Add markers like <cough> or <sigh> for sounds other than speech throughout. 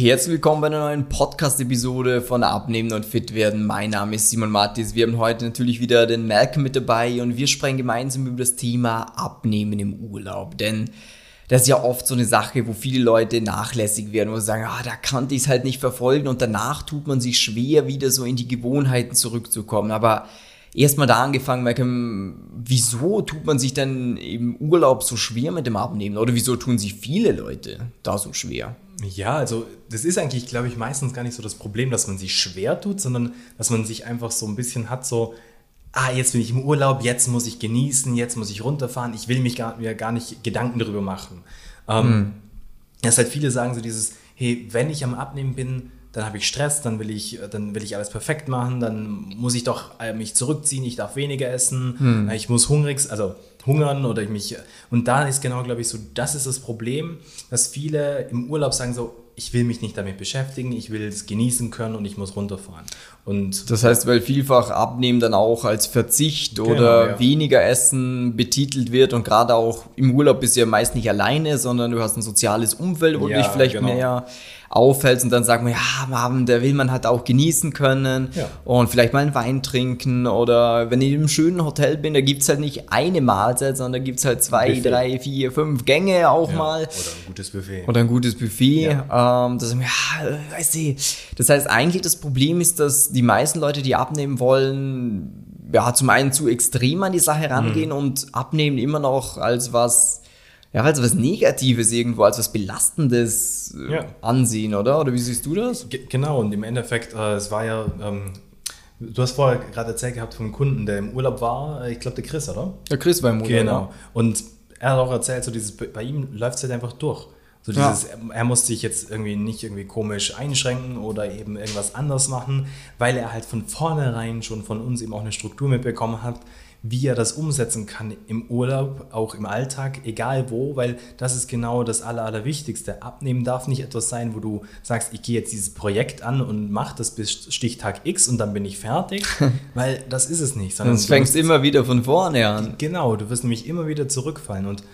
Herzlich willkommen bei einer neuen Podcast-Episode von Abnehmen und Fit werden. Mein Name ist Simon Mattis. Wir haben heute natürlich wieder den Malcolm mit dabei und wir sprechen gemeinsam über das Thema Abnehmen im Urlaub. Denn das ist ja oft so eine Sache, wo viele Leute nachlässig werden, sie sagen, ah, da kannte ich es halt nicht verfolgen und danach tut man sich schwer, wieder so in die Gewohnheiten zurückzukommen. Aber erstmal da angefangen, Malcolm, wieso tut man sich denn im Urlaub so schwer mit dem Abnehmen? Oder wieso tun sich viele Leute da so schwer? Ja, also das ist eigentlich, glaube ich, meistens gar nicht so das Problem, dass man sich schwer tut, sondern dass man sich einfach so ein bisschen hat, so, ah, jetzt bin ich im Urlaub, jetzt muss ich genießen, jetzt muss ich runterfahren, ich will mich gar, mir gar nicht Gedanken darüber machen. Ähm, mhm. Das halt viele sagen so dieses, hey, wenn ich am Abnehmen bin, dann habe ich Stress, dann will ich, dann will ich alles perfekt machen, dann muss ich doch äh, mich zurückziehen, ich darf weniger essen, hm. ich muss hungrig, also hungern oder ich mich. Und da ist genau, glaube ich, so, das ist das Problem, dass viele im Urlaub sagen so, ich will mich nicht damit beschäftigen, ich will es genießen können und ich muss runterfahren. Und das heißt, weil vielfach Abnehmen dann auch als Verzicht genau, oder ja. weniger Essen betitelt wird und gerade auch im Urlaub bist du ja meist nicht alleine, sondern du hast ein soziales Umfeld, wo ja, du dich vielleicht genau. mehr auffällst und dann sagen wir, ja, der will man halt auch genießen können ja. und vielleicht mal einen Wein trinken oder wenn ich im schönen Hotel bin, da gibt es halt nicht eine Mahlzeit, sondern da gibt es halt zwei, Buffet. drei, vier, fünf Gänge auch ja. mal. Oder ein gutes Buffet. Oder ein gutes Buffet. Ja. Ähm, das, ja, weiß ich. das heißt, eigentlich das Problem ist, dass die meisten Leute, die abnehmen wollen, ja, zum einen zu extrem an die Sache rangehen mhm. und abnehmen immer noch als was ja, als was Negatives irgendwo, als was Belastendes äh, ja. ansehen, oder? Oder wie siehst du das? G genau, und im Endeffekt, äh, es war ja, ähm, du hast vorher gerade erzählt gehabt von einem Kunden, der im Urlaub war, äh, ich glaube der Chris, oder? Der Chris war im Urlaub. Genau. Und er hat auch erzählt, so dieses, bei ihm läuft es halt einfach durch. So dieses, ja. er muss sich jetzt irgendwie nicht irgendwie komisch einschränken oder eben irgendwas anders machen, weil er halt von vornherein schon von uns eben auch eine Struktur mitbekommen hat, wie er das umsetzen kann im Urlaub, auch im Alltag, egal wo, weil das ist genau das Aller, Allerwichtigste. Abnehmen darf nicht etwas sein, wo du sagst, ich gehe jetzt dieses Projekt an und mache das bis Stichtag X und dann bin ich fertig, <laughs> weil das ist es nicht. Sonst fängst du immer wieder von vorne an. Genau, du wirst nämlich immer wieder zurückfallen und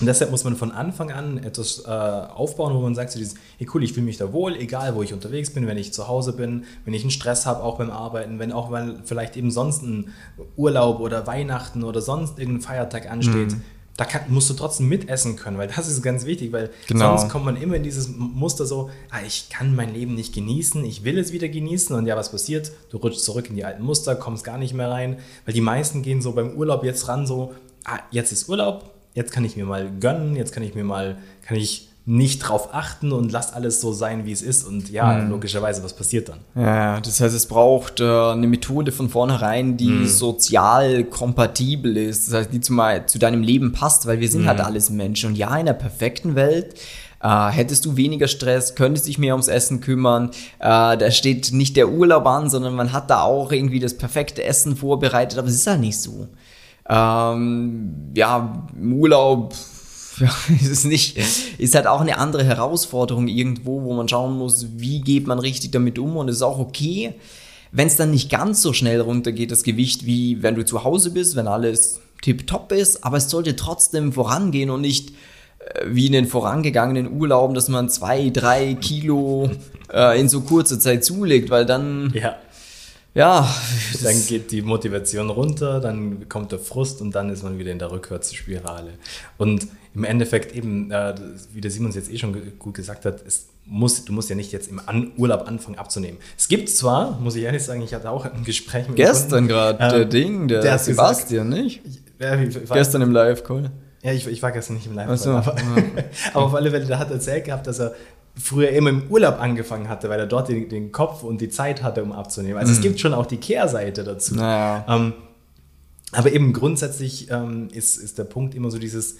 und deshalb muss man von Anfang an etwas äh, aufbauen, wo man sagt, so dieses, hey cool, ich fühle mich da wohl, egal wo ich unterwegs bin, wenn ich zu Hause bin, wenn ich einen Stress habe, auch beim Arbeiten, wenn auch mal vielleicht eben sonst ein Urlaub oder Weihnachten oder sonst irgendein Feiertag ansteht. Mhm. Da kann, musst du trotzdem mitessen können, weil das ist ganz wichtig, weil genau. sonst kommt man immer in dieses Muster so, ah, ich kann mein Leben nicht genießen, ich will es wieder genießen und ja, was passiert? Du rutschst zurück in die alten Muster, kommst gar nicht mehr rein, weil die meisten gehen so beim Urlaub jetzt ran so, ah, jetzt ist Urlaub, jetzt kann ich mir mal gönnen, jetzt kann ich mir mal, kann ich nicht drauf achten und lass alles so sein, wie es ist. Und ja, mhm. logischerweise, was passiert dann? Ja, das heißt, es braucht äh, eine Methode von vornherein, die mhm. sozial kompatibel ist. Das heißt, die zu, mal, zu deinem Leben passt, weil wir sind halt mhm. halt alles Menschen. Und ja, in einer perfekten Welt äh, hättest du weniger Stress, könntest dich mehr ums Essen kümmern. Äh, da steht nicht der Urlaub an, sondern man hat da auch irgendwie das perfekte Essen vorbereitet, aber es ist halt nicht so. Ähm, ja, im Urlaub <laughs> ja, ist es nicht, ist halt auch eine andere Herausforderung irgendwo, wo man schauen muss, wie geht man richtig damit um und es ist auch okay, wenn es dann nicht ganz so schnell runtergeht, das Gewicht, wie wenn du zu Hause bist, wenn alles tipptopp ist, aber es sollte trotzdem vorangehen und nicht äh, wie in den vorangegangenen Urlauben, dass man zwei, drei Kilo äh, in so kurzer Zeit zulegt, weil dann ja ja. Dann geht die Motivation runter, dann kommt der Frust und dann ist man wieder in der Rückwärtsspirale. Und im Endeffekt eben, äh, wie der Simons jetzt eh schon gut gesagt hat, es muss, du musst ja nicht jetzt im An Urlaub anfangen abzunehmen. Es gibt zwar, muss ich ehrlich sagen, ich hatte auch ein Gespräch mit Gestern gerade, äh, der Ding, der, der Sebastian, gesagt, nicht? Ja, gestern im Live-Call. Ja, ich, ich, war gestern nicht im Live-Call. So. Aber, <laughs> aber auf alle Fälle, der hat erzählt gehabt, dass er früher immer im Urlaub angefangen hatte, weil er dort den, den Kopf und die Zeit hatte, um abzunehmen. Also mhm. es gibt schon auch die Kehrseite dazu. Naja. Ähm, aber eben grundsätzlich ähm, ist, ist der Punkt immer so dieses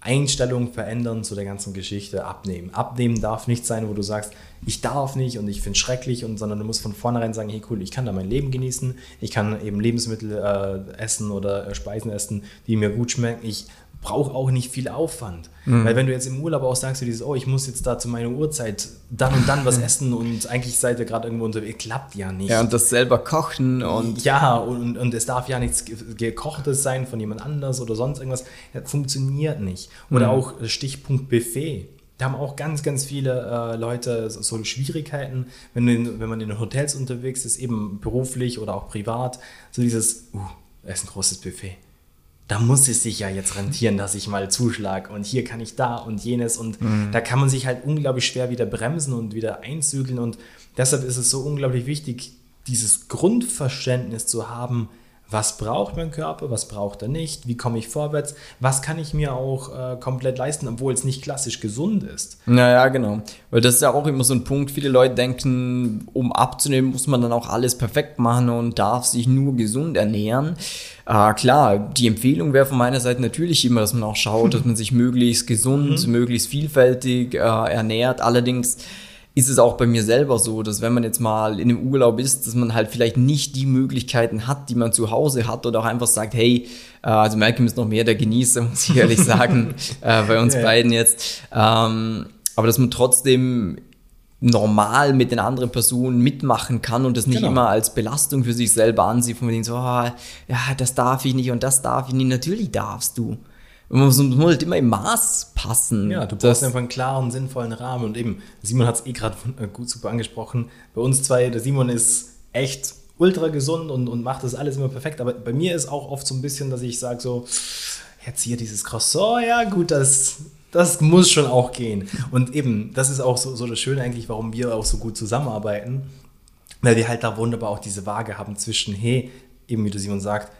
Einstellung verändern zu der ganzen Geschichte, abnehmen. Abnehmen darf nicht sein, wo du sagst, ich darf nicht und ich finde es schrecklich, und, sondern du musst von vornherein sagen, hey cool, ich kann da mein Leben genießen, ich kann eben Lebensmittel äh, essen oder äh, Speisen essen, die mir gut schmecken. Ich braucht auch nicht viel Aufwand. Mhm. Weil wenn du jetzt im Urlaub auch sagst, du dieses, oh, ich muss jetzt da zu meiner Uhrzeit dann und dann was essen und eigentlich seid ihr gerade irgendwo unterwegs, klappt ja nicht. Ja, und das selber kochen und... Ja, und, und es darf ja nichts gekochtes sein von jemand anders oder sonst irgendwas. Das funktioniert nicht. Oder mhm. auch Stichpunkt Buffet. da haben auch ganz, ganz viele äh, Leute so, so Schwierigkeiten, wenn, in, wenn man in Hotels unterwegs ist, eben beruflich oder auch privat, so dieses, uh, da ist ein großes Buffet. Da muss es sich ja jetzt rentieren, dass ich mal zuschlag und hier kann ich da und jenes und mhm. da kann man sich halt unglaublich schwer wieder bremsen und wieder einzügeln und deshalb ist es so unglaublich wichtig, dieses Grundverständnis zu haben, was braucht mein Körper, was braucht er nicht, wie komme ich vorwärts, was kann ich mir auch äh, komplett leisten, obwohl es nicht klassisch gesund ist. Naja, genau. Weil das ist ja auch immer so ein Punkt, viele Leute denken, um abzunehmen, muss man dann auch alles perfekt machen und darf sich nur gesund ernähren. Äh, klar, die Empfehlung wäre von meiner Seite natürlich immer, dass man auch schaut, dass man sich möglichst gesund, mhm. möglichst vielfältig äh, ernährt. Allerdings ist es auch bei mir selber so, dass wenn man jetzt mal in einem Urlaub ist, dass man halt vielleicht nicht die Möglichkeiten hat, die man zu Hause hat oder auch einfach sagt, hey, äh, also Malcolm ist noch mehr der Genießer, <laughs> muss ich ehrlich sagen, <laughs> äh, bei uns ja, beiden jetzt. Ähm, aber dass man trotzdem normal mit den anderen Personen mitmachen kann und das nicht genau. immer als Belastung für sich selber ansieht, von wegen so, oh, ja, das darf ich nicht und das darf ich nicht. Natürlich darfst du. Man muss, muss halt immer im Maß passen. Ja, du brauchst einfach einen klaren, sinnvollen Rahmen. Und eben, Simon hat es eh gerade äh, gut super angesprochen. Bei uns zwei, der Simon ist echt ultra gesund und, und macht das alles immer perfekt. Aber bei mir ist auch oft so ein bisschen, dass ich sage so, jetzt hier dieses Croissant, ja gut, das, das muss schon auch gehen. Und eben, das ist auch so, so das Schöne eigentlich, warum wir auch so gut zusammenarbeiten, weil wir halt da wunderbar auch diese Waage haben zwischen, hey, eben wie du Simon sagt,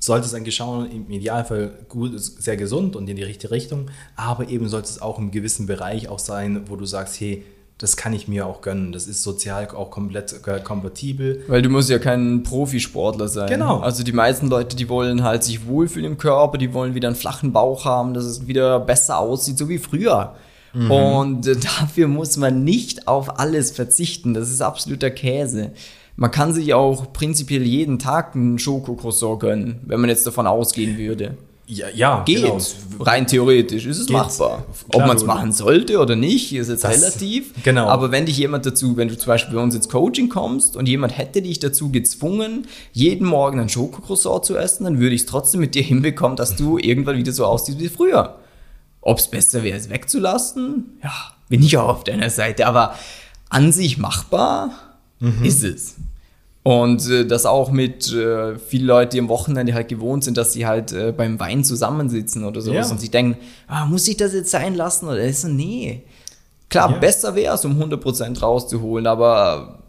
sollte es eigentlich schauen, im Idealfall gut, sehr gesund und in die richtige Richtung, aber eben sollte es auch im gewissen Bereich auch sein, wo du sagst, hey, das kann ich mir auch gönnen. Das ist sozial auch komplett äh, kompatibel. Weil du musst ja kein Profisportler sein. Genau. Also die meisten Leute, die wollen halt sich wohlfühlen im Körper, die wollen wieder einen flachen Bauch haben, dass es wieder besser aussieht, so wie früher. Mhm. Und äh, <laughs> dafür muss man nicht auf alles verzichten. Das ist absoluter Käse. Man kann sich auch prinzipiell jeden Tag einen Schokocroissant gönnen, wenn man jetzt davon ausgehen würde. Ja, ja geht. Genau. Rein theoretisch ist es geht. machbar. Klar, Ob man es machen sollte oder nicht, ist jetzt das, relativ. Genau. Aber wenn dich jemand dazu, wenn du zum Beispiel bei uns ins Coaching kommst und jemand hätte dich dazu gezwungen, jeden Morgen ein Schokocroissant zu essen, dann würde ich es trotzdem mit dir <laughs> hinbekommen, dass du irgendwann wieder so aussiehst wie früher. Ob es besser wäre, es wegzulassen, ja, bin ich auch auf deiner Seite. Aber an sich machbar mhm. ist es. Und äh, das auch mit äh, vielen Leuten, die am Wochenende halt gewohnt sind, dass sie halt äh, beim Wein zusammensitzen oder sowas ja. und sich denken, ah, muss ich das jetzt sein lassen? Oder ist so, nee. Klar, ja. besser wäre es, um 100% rauszuholen, aber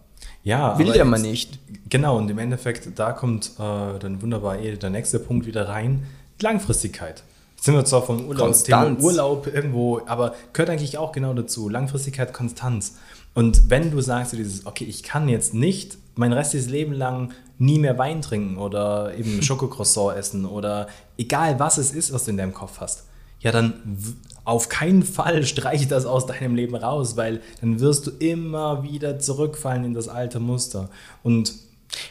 ja, will der mal nicht. Genau, und im Endeffekt, da kommt äh, dann wunderbar eh der nächste Punkt wieder rein, Langfristigkeit. Jetzt sind wir zwar vom Urlaub, Thema Urlaub irgendwo, aber gehört eigentlich auch genau dazu. Langfristigkeit, Konstanz. Und wenn du sagst, dieses, okay, ich kann jetzt nicht mein restliches Leben lang nie mehr Wein trinken oder eben <laughs> Schokocroissant essen oder egal was es ist, was du in deinem Kopf hast, ja, dann auf keinen Fall <laughs> streiche das aus deinem Leben raus, weil dann wirst du immer wieder zurückfallen in das alte Muster. Und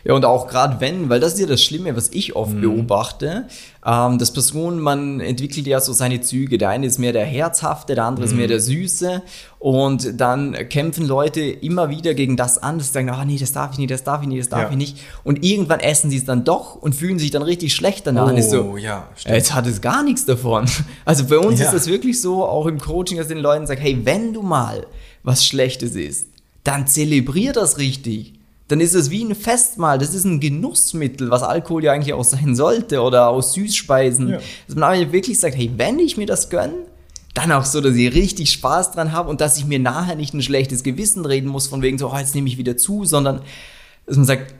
ja, und auch gerade wenn, weil das ist ja das Schlimme, was ich oft mhm. beobachte, ähm, dass Personen, man entwickelt ja so seine Züge. Der eine ist mehr der Herzhafte, der andere mhm. ist mehr mhm. der Süße. Und dann kämpfen Leute immer wieder gegen das an, dass sie sagen, ah oh, nee, das darf ich nicht, das darf ich nicht, das darf ja. ich nicht. Und irgendwann essen sie es dann doch und fühlen sich dann richtig schlecht danach. Oh, ist so, ja, stimmt. jetzt hat es gar nichts davon. <laughs> Also bei uns ja. ist das wirklich so, auch im Coaching, dass den Leuten sagt, hey, wenn du mal was Schlechtes isst, dann zelebrier das richtig dann ist es wie ein Festmahl. Das ist ein Genussmittel, was Alkohol ja eigentlich auch sein sollte oder aus Süßspeisen. Ja. Dass man aber wirklich sagt, hey, wenn ich mir das gönne, dann auch so, dass ich richtig Spaß dran habe und dass ich mir nachher nicht ein schlechtes Gewissen reden muss, von wegen so, oh, jetzt nehme ich wieder zu, sondern dass man sagt,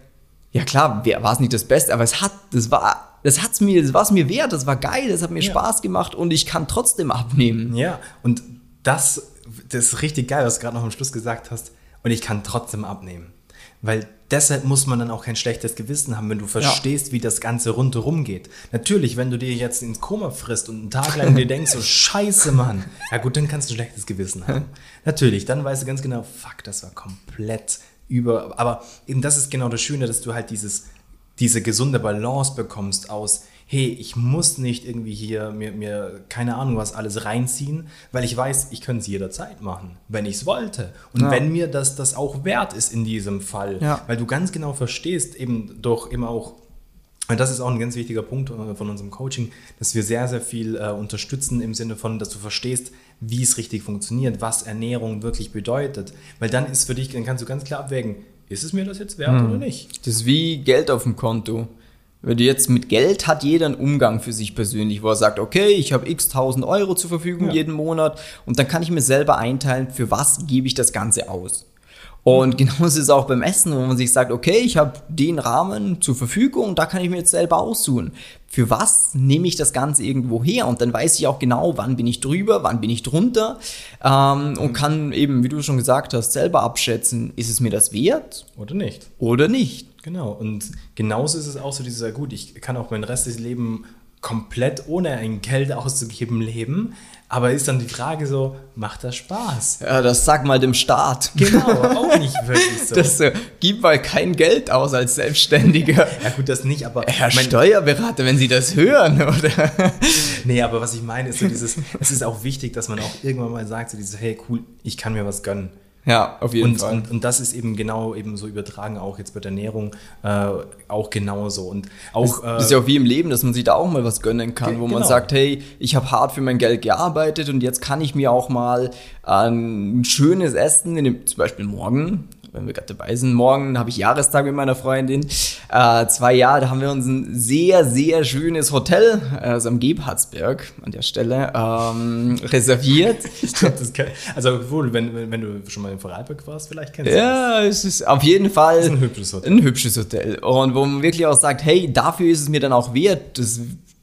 ja klar, war es nicht das Beste, aber es hat, das war, das hat's mir, das war es mir wert, das war geil, das hat mir ja. Spaß gemacht und ich kann trotzdem abnehmen. Ja, und das, das ist richtig geil, was du gerade noch am Schluss gesagt hast. Und ich kann trotzdem abnehmen. Weil deshalb muss man dann auch kein schlechtes Gewissen haben, wenn du verstehst, ja. wie das Ganze rundherum geht. Natürlich, wenn du dir jetzt ins Koma frisst und einen Tag lang dir denkst, so <laughs> scheiße, Mann. Ja gut, dann kannst du ein schlechtes Gewissen haben. <laughs> Natürlich, dann weißt du ganz genau, fuck, das war komplett über. Aber eben das ist genau das Schöne, dass du halt dieses, diese gesunde Balance bekommst aus, hey, ich muss nicht irgendwie hier mir, mir keine Ahnung was alles reinziehen, weil ich weiß, ich könnte es jederzeit machen, wenn ich es wollte. Und ja. wenn mir das, das auch wert ist in diesem Fall, ja. weil du ganz genau verstehst, eben durch immer auch Und das ist auch ein ganz wichtiger Punkt äh, von unserem Coaching, dass wir sehr, sehr viel äh, unterstützen im Sinne von, dass du verstehst, wie es richtig funktioniert, was Ernährung wirklich bedeutet. Weil dann ist für dich, dann kannst du ganz klar abwägen, ist es mir das jetzt wert hm. oder nicht? Das ist wie Geld auf dem Konto. Wenn du jetzt mit Geld hat jeder einen Umgang für sich persönlich, wo er sagt, okay, ich habe x tausend Euro zur Verfügung ja. jeden Monat und dann kann ich mir selber einteilen, für was gebe ich das Ganze aus. Und <laughs> genauso ist es auch beim Essen, wo man sich sagt, okay, ich habe den Rahmen zur Verfügung, da kann ich mir jetzt selber aussuchen. Für was nehme ich das Ganze irgendwo her? Und dann weiß ich auch genau, wann bin ich drüber, wann bin ich drunter ähm, und kann eben, wie du schon gesagt hast, selber abschätzen, ist es mir das wert? Oder nicht. Oder nicht. Genau. Und genauso ist es auch so dieser, gut, ich kann auch mein restliches Leben komplett ohne ein Geld auszugeben leben. Aber ist dann die Frage so, macht das Spaß? Ja, das sag mal dem Staat. Genau, <laughs> auch nicht wirklich so. Das äh, gibt mal kein Geld aus als Selbstständiger. <laughs> ja gut, das nicht, aber... Herr mein, Steuerberater, wenn Sie das hören, <laughs> oder? nee, aber was ich meine, ist so dieses, es ist auch wichtig, dass man auch irgendwann mal sagt, so dieses, hey cool, ich kann mir was gönnen. Ja, auf jeden und, Fall. Und, und, das ist eben genau eben so übertragen, auch jetzt bei der Ernährung, äh, auch genauso. Und auch, das, äh, ist ja auch wie im Leben, dass man sich da auch mal was gönnen kann, wo genau. man sagt, hey, ich habe hart für mein Geld gearbeitet und jetzt kann ich mir auch mal ein schönes Essen, in dem, zum Beispiel morgen, wenn wir gerade dabei sind, morgen habe ich Jahrestag mit meiner Freundin. Äh, zwei Jahre, da haben wir uns ein sehr, sehr schönes Hotel, also am Gebhardsberg an der Stelle, ähm, <laughs> reserviert. ich glaube, das kann, also wohl, wenn, wenn du schon mal in Vorarlberg warst, vielleicht kennst du ja, das. Ja, es ist auf jeden Fall ein hübsches Hotel. Ein hübsches Hotel. Und wo man wirklich auch sagt, hey, dafür ist es mir dann auch wert, das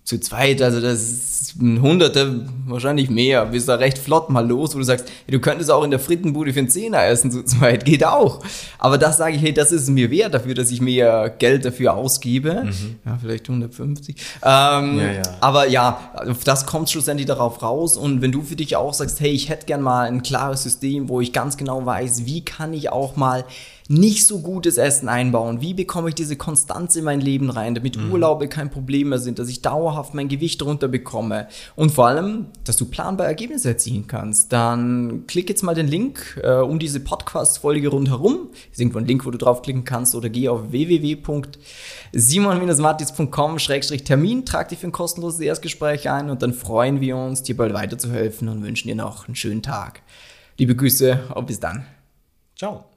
zu zweit, also das ist ein Hunderte, wahrscheinlich mehr, bist da recht flott mal los, wo du sagst, hey, du könntest auch in der Frittenbude für einen Zehner essen zu zweit, geht auch. Aber das sage ich, hey, das ist mir wert dafür, dass ich mehr Geld dafür ausgebe. Mhm. Ja, vielleicht 150. Ähm, ja, ja. Aber ja, das kommt schlussendlich darauf raus und wenn du für dich auch sagst, hey, ich hätte gern mal ein klares System, wo ich ganz genau weiß, wie kann ich auch mal nicht so gutes Essen einbauen? Wie bekomme ich diese Konstanz in mein Leben rein, damit mhm. Urlaube kein Problem mehr sind, dass ich dauerhaft mein Gewicht runterbekomme und vor allem, dass du planbar Ergebnisse erzielen kannst? Dann klick jetzt mal den Link äh, um diese Podcast-Folge rundherum. Ist irgendwo ein Link, wo du draufklicken kannst oder geh auf www.simon-martis.com-termin, trag dich für ein kostenloses Erstgespräch ein und dann freuen wir uns, dir bald weiterzuhelfen und wünschen dir noch einen schönen Tag. Liebe Grüße und bis dann. Ciao.